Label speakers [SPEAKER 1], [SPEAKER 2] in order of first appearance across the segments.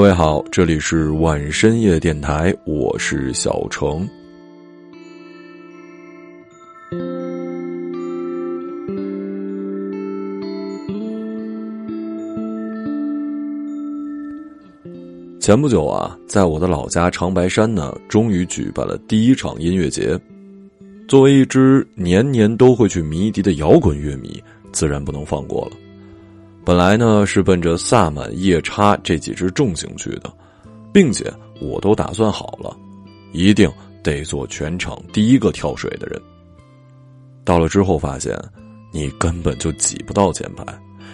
[SPEAKER 1] 各位好，这里是晚深夜电台，我是小程。前不久啊，在我的老家长白山呢，终于举办了第一场音乐节。作为一支年年都会去迷笛的摇滚乐迷，自然不能放过了。本来呢是奔着萨满、夜叉这几支重型去的，并且我都打算好了，一定得做全场第一个跳水的人。到了之后发现，你根本就挤不到前排，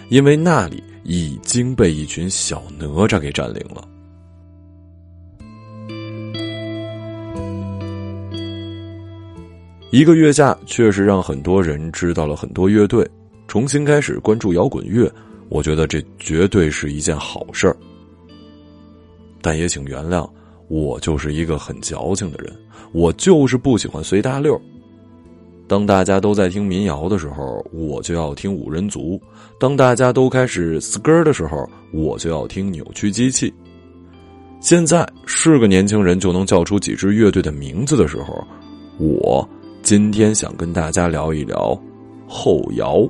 [SPEAKER 1] 因为那里已经被一群小哪吒给占领了。一个月下，确实让很多人知道了很多乐队，重新开始关注摇滚乐。我觉得这绝对是一件好事儿。但也请原谅，我就是一个很矫情的人，我就是不喜欢随大溜。当大家都在听民谣的时候，我就要听五人族；当大家都开始 skr 的时候，我就要听扭曲机器。现在是个年轻人就能叫出几支乐队的名字的时候，我。今天想跟大家聊一聊后摇。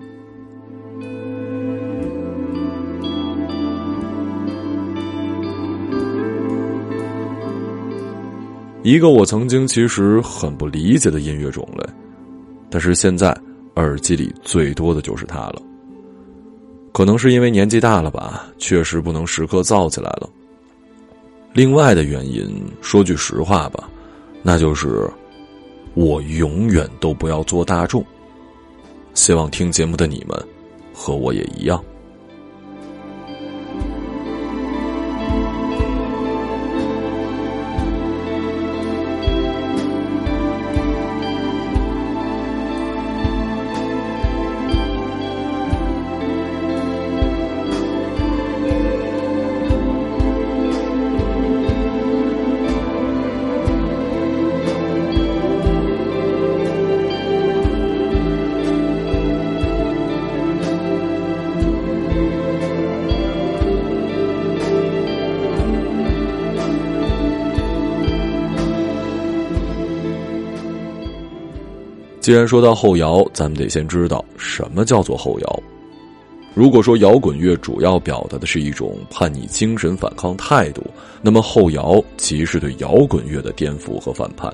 [SPEAKER 1] 一个我曾经其实很不理解的音乐种类，但是现在耳机里最多的就是它了。可能是因为年纪大了吧，确实不能时刻造起来了。另外的原因，说句实话吧，那就是。我永远都不要做大众。希望听节目的你们，和我也一样。既然说到后摇，咱们得先知道什么叫做后摇。如果说摇滚乐主要表达的是一种叛逆精神、反抗态度，那么后摇即是对摇滚乐的颠覆和反叛。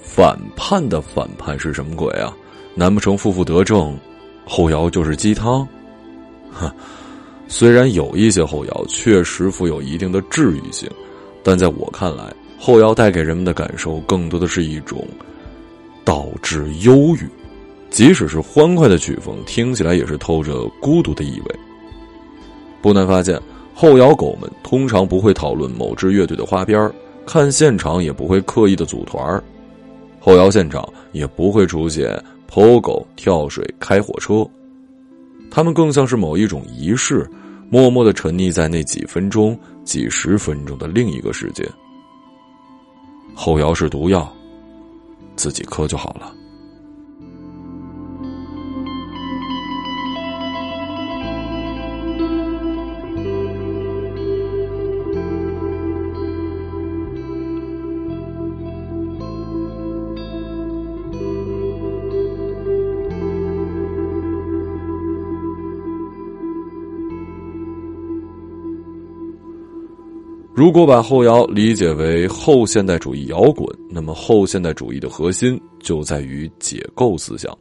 [SPEAKER 1] 反叛的反叛是什么鬼啊？难不成负负得正，后摇就是鸡汤？哈，虽然有一些后摇确实富有一定的治愈性，但在我看来，后摇带给人们的感受更多的是一种。导致忧郁，即使是欢快的曲风，听起来也是透着孤独的意味。不难发现，后摇狗们通常不会讨论某支乐队的花边看现场也不会刻意的组团后摇现场也不会出现 POGO 跳水、开火车，他们更像是某一种仪式，默默的沉溺在那几分钟、几十分钟的另一个世界。后摇是毒药。自己磕就好了。如果把后摇理解为后现代主义摇滚，那么后现代主义的核心就在于解构思想。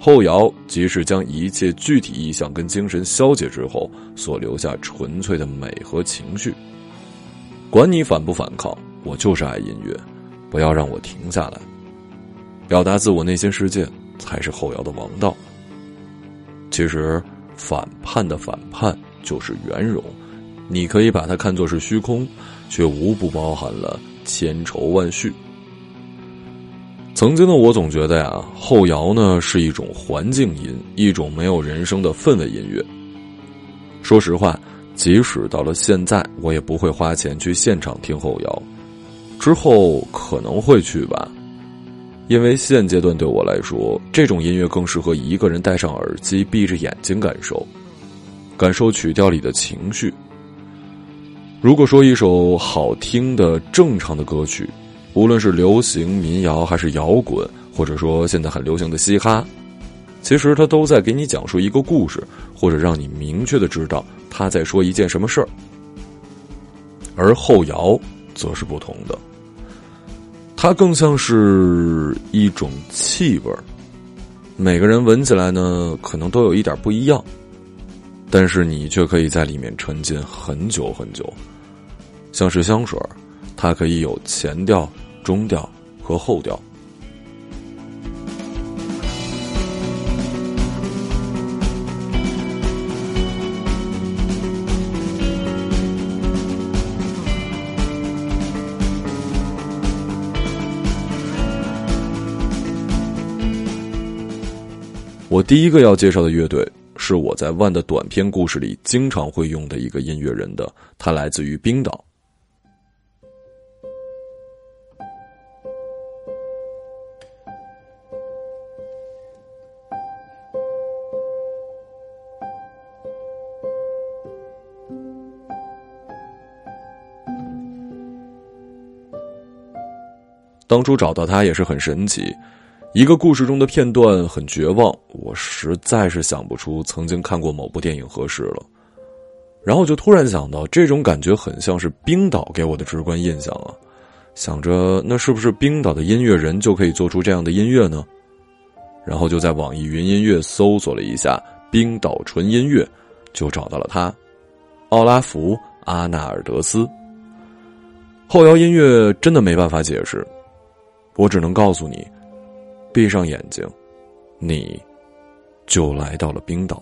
[SPEAKER 1] 后摇即是将一切具体意象跟精神消解之后，所留下纯粹的美和情绪。管你反不反抗，我就是爱音乐，不要让我停下来。表达自我内心世界才是后摇的王道。其实，反叛的反叛就是圆融，你可以把它看作是虚空，却无不包含了千愁万绪。曾经的我总觉得呀，后摇呢是一种环境音，一种没有人声的氛围音乐。说实话，即使到了现在，我也不会花钱去现场听后摇，之后可能会去吧。因为现阶段对我来说，这种音乐更适合一个人戴上耳机，闭着眼睛感受，感受曲调里的情绪。如果说一首好听的正常的歌曲，无论是流行、民谣还是摇滚，或者说现在很流行的嘻哈，其实它都在给你讲述一个故事，或者让你明确的知道他在说一件什么事儿。而后摇则是不同的。它更像是一种气味儿，每个人闻起来呢，可能都有一点不一样，但是你却可以在里面沉浸很久很久。像是香水它可以有前调、中调和后调。我第一个要介绍的乐队是我在万的短篇故事里经常会用的一个音乐人的，他来自于冰岛。当初找到他也是很神奇。一个故事中的片段很绝望，我实在是想不出曾经看过某部电影合适了。然后就突然想到，这种感觉很像是冰岛给我的直观印象啊！想着那是不是冰岛的音乐人就可以做出这样的音乐呢？然后就在网易云音乐搜索了一下冰岛纯音乐，就找到了他，奥拉弗·阿纳尔德斯。后摇音乐真的没办法解释，我只能告诉你。闭上眼睛，你就来到了冰岛。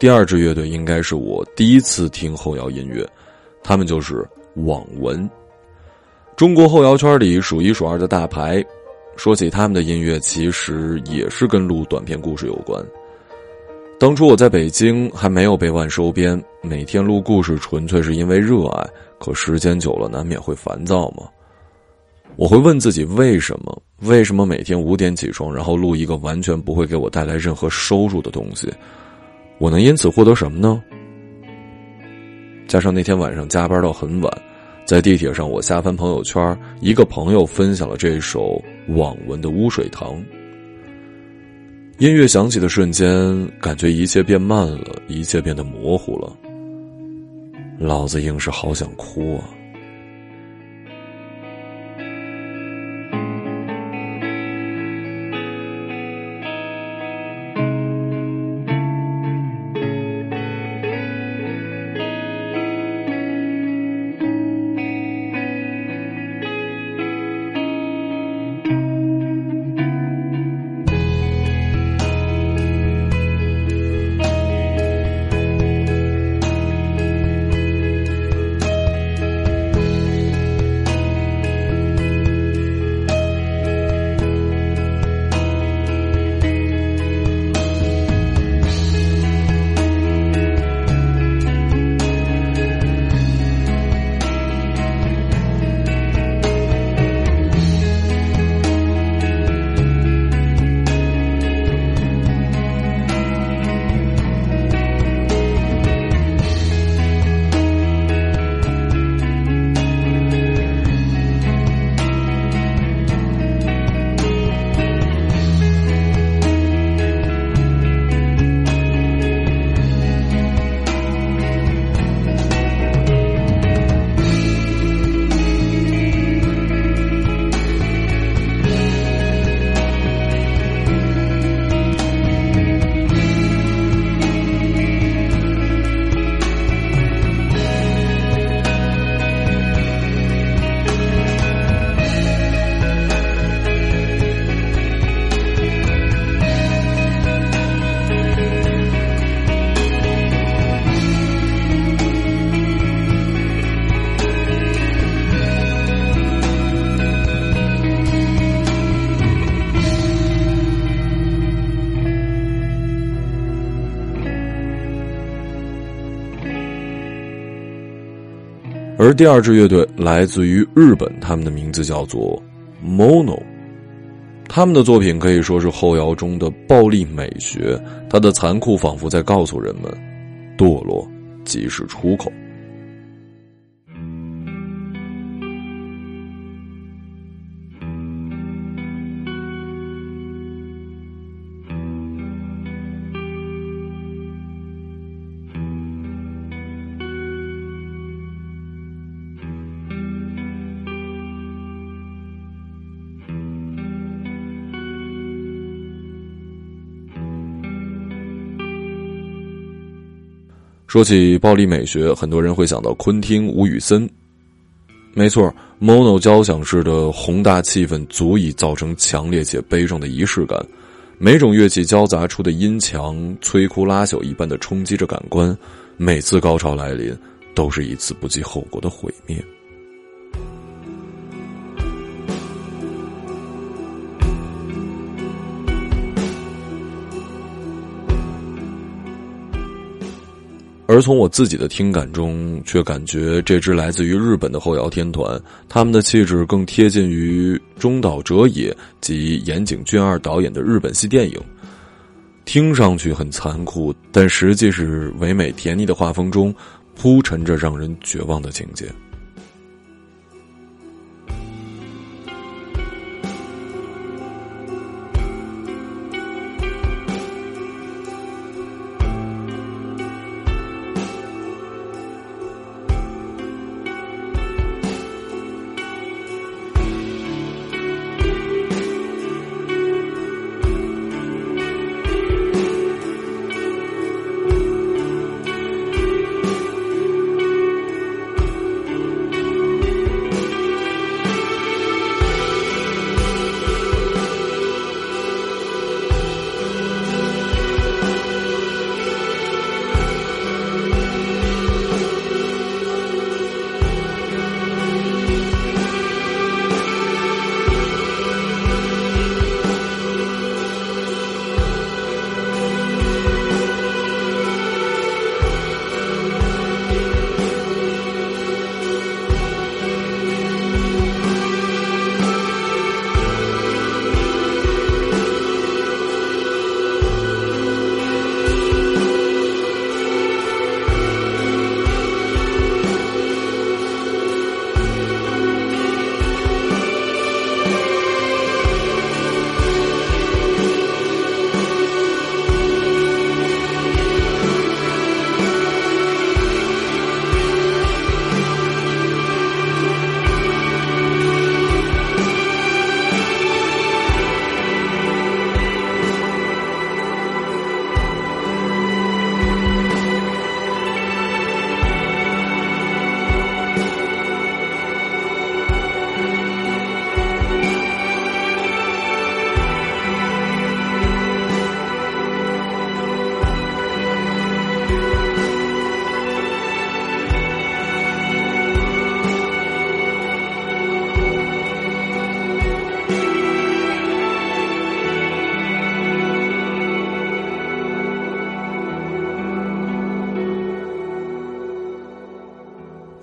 [SPEAKER 1] 第二支乐队应该是我第一次听后摇音乐，他们就是网文。中国后摇圈里数一数二的大牌。说起他们的音乐，其实也是跟录短篇故事有关。当初我在北京还没有被万收编，每天录故事纯粹是因为热爱。可时间久了，难免会烦躁嘛。我会问自己，为什么？为什么每天五点起床，然后录一个完全不会给我带来任何收入的东西？我能因此获得什么呢？加上那天晚上加班到很晚。在地铁上，我瞎翻朋友圈，一个朋友分享了这首网文的《污水塘》。音乐响起的瞬间，感觉一切变慢了，一切变得模糊了。老子硬是好想哭啊！而第二支乐队来自于日本，他们的名字叫做 Mono。他们的作品可以说是后摇中的暴力美学，它的残酷仿佛在告诉人们：堕落即是出口。说起暴力美学，很多人会想到昆汀·吴宇森。没错，mono 交响式的宏大气氛足以造成强烈且悲壮的仪式感，每种乐器交杂出的音墙摧枯拉朽一般的冲击着感官，每次高潮来临，都是一次不计后果的毁灭。而从我自己的听感中，却感觉这支来自于日本的后摇天团，他们的气质更贴近于中岛哲也及岩井俊二导演的日本系电影。听上去很残酷，但实际是唯美甜腻的画风中，铺陈着让人绝望的情节。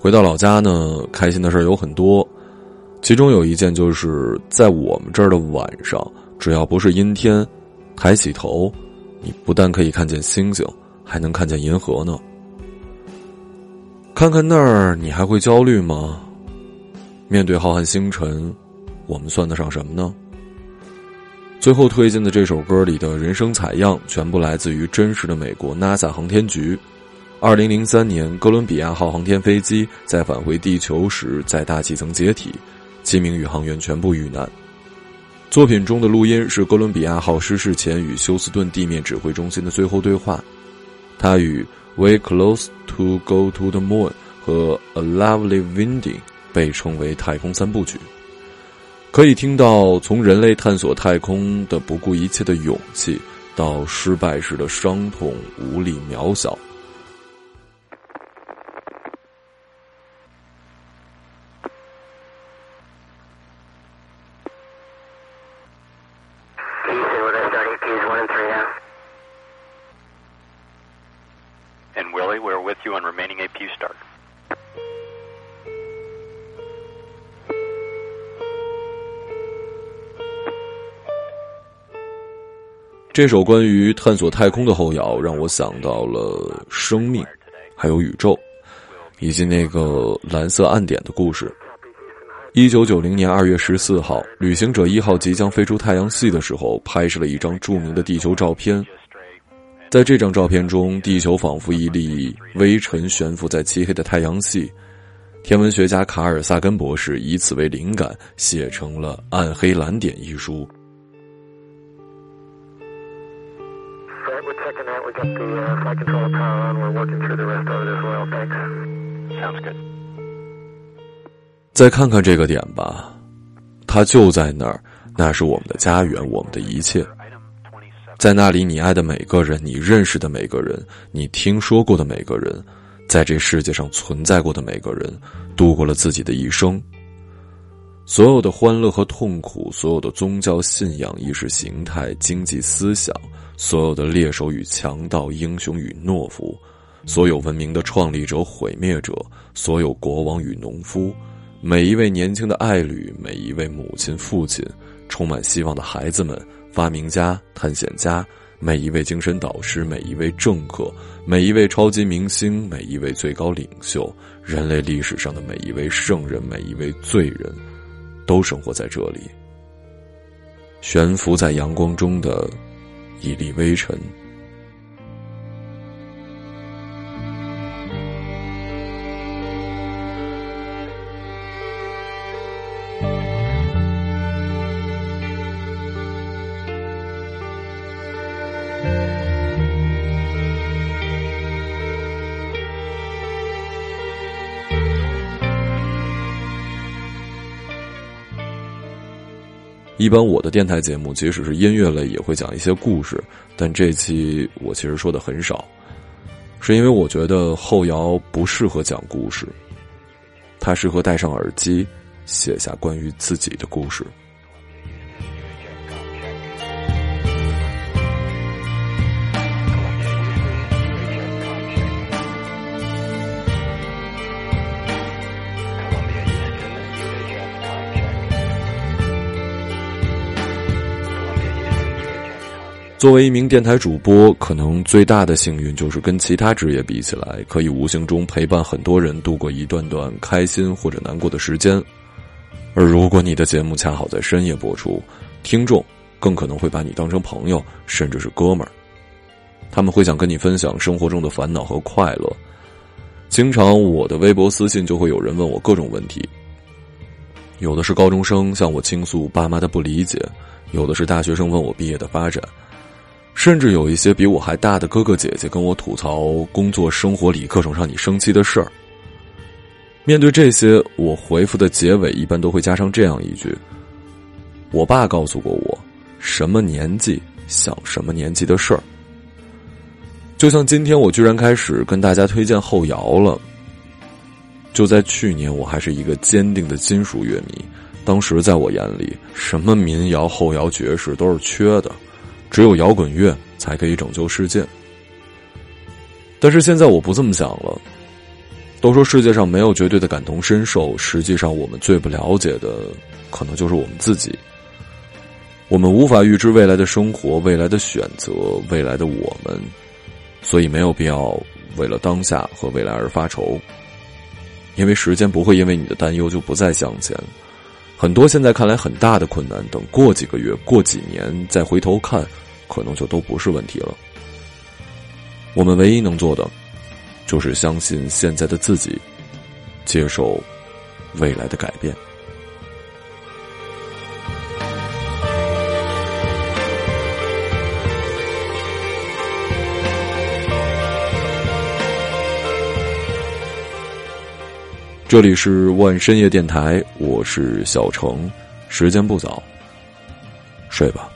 [SPEAKER 1] 回到老家呢，开心的事儿有很多，其中有一件就是在我们这儿的晚上，只要不是阴天，抬起头，你不但可以看见星星，还能看见银河呢。看看那儿，你还会焦虑吗？面对浩瀚星辰，我们算得上什么呢？最后推荐的这首歌里的人声采样，全部来自于真实的美国 NASA 航天局。二零零三年，哥伦比亚号航天飞机在返回地球时，在大气层解体，七名宇航员全部遇难。作品中的录音是哥伦比亚号失事前与休斯顿地面指挥中心的最后对话。它与《Way Close to Go to the Moon》和《A Lovely Winding》被称为太空三部曲。可以听到从人类探索太空的不顾一切的勇气，到失败时的伤痛、无力、渺小。这首关于探索太空的后摇，让我想到了生命，还有宇宙，以及那个蓝色暗点的故事。一九九零年二月十四号，旅行者一号即将飞出太阳系的时候，拍摄了一张著名的地球照片。在这张照片中，地球仿佛一粒微尘悬浮在漆黑的太阳系。天文学家卡尔萨根博士以此为灵感，写成了《暗黑蓝点》一书。再看看这个点吧，它就在那儿，那是我们的家园，我们的一切。在那里，你爱的每个人，你认识的每个人，你听说过的每个人，在这世界上存在过的每个人，度过了自己的一生。所有的欢乐和痛苦，所有的宗教信仰、意识形态、经济思想，所有的猎手与强盗、英雄与懦夫，所有文明的创立者、毁灭者，所有国王与农夫，每一位年轻的爱侣，每一位母亲、父亲，充满希望的孩子们。发明家、探险家，每一位精神导师，每一位政客，每一位超级明星，每一位最高领袖，人类历史上的每一位圣人，每一位罪人，都生活在这里。悬浮在阳光中的一粒微尘。一般我的电台节目，即使是音乐类，也会讲一些故事。但这期我其实说的很少，是因为我觉得后摇不适合讲故事，它适合戴上耳机，写下关于自己的故事。作为一名电台主播，可能最大的幸运就是跟其他职业比起来，可以无形中陪伴很多人度过一段段开心或者难过的时间。而如果你的节目恰好在深夜播出，听众更可能会把你当成朋友，甚至是哥们儿。他们会想跟你分享生活中的烦恼和快乐。经常我的微博私信就会有人问我各种问题，有的是高中生向我倾诉爸妈的不理解，有的是大学生问我毕业的发展。甚至有一些比我还大的哥哥姐姐跟我吐槽工作、生活里各种让你生气的事儿。面对这些，我回复的结尾一般都会加上这样一句：“我爸告诉过我，什么年纪想什么年纪的事儿。”就像今天，我居然开始跟大家推荐后摇了。就在去年，我还是一个坚定的金属乐迷，当时在我眼里，什么民谣、后摇、爵士都是缺的。只有摇滚乐才可以拯救世界，但是现在我不这么想了。都说世界上没有绝对的感同身受，实际上我们最不了解的，可能就是我们自己。我们无法预知未来的生活、未来的选择、未来的我们，所以没有必要为了当下和未来而发愁。因为时间不会因为你的担忧就不再向前，很多现在看来很大的困难，等过几个月、过几年再回头看，可能就都不是问题了。我们唯一能做的，就是相信现在的自己，接受未来的改变。这里是万深夜电台，我是小程，时间不早，睡吧。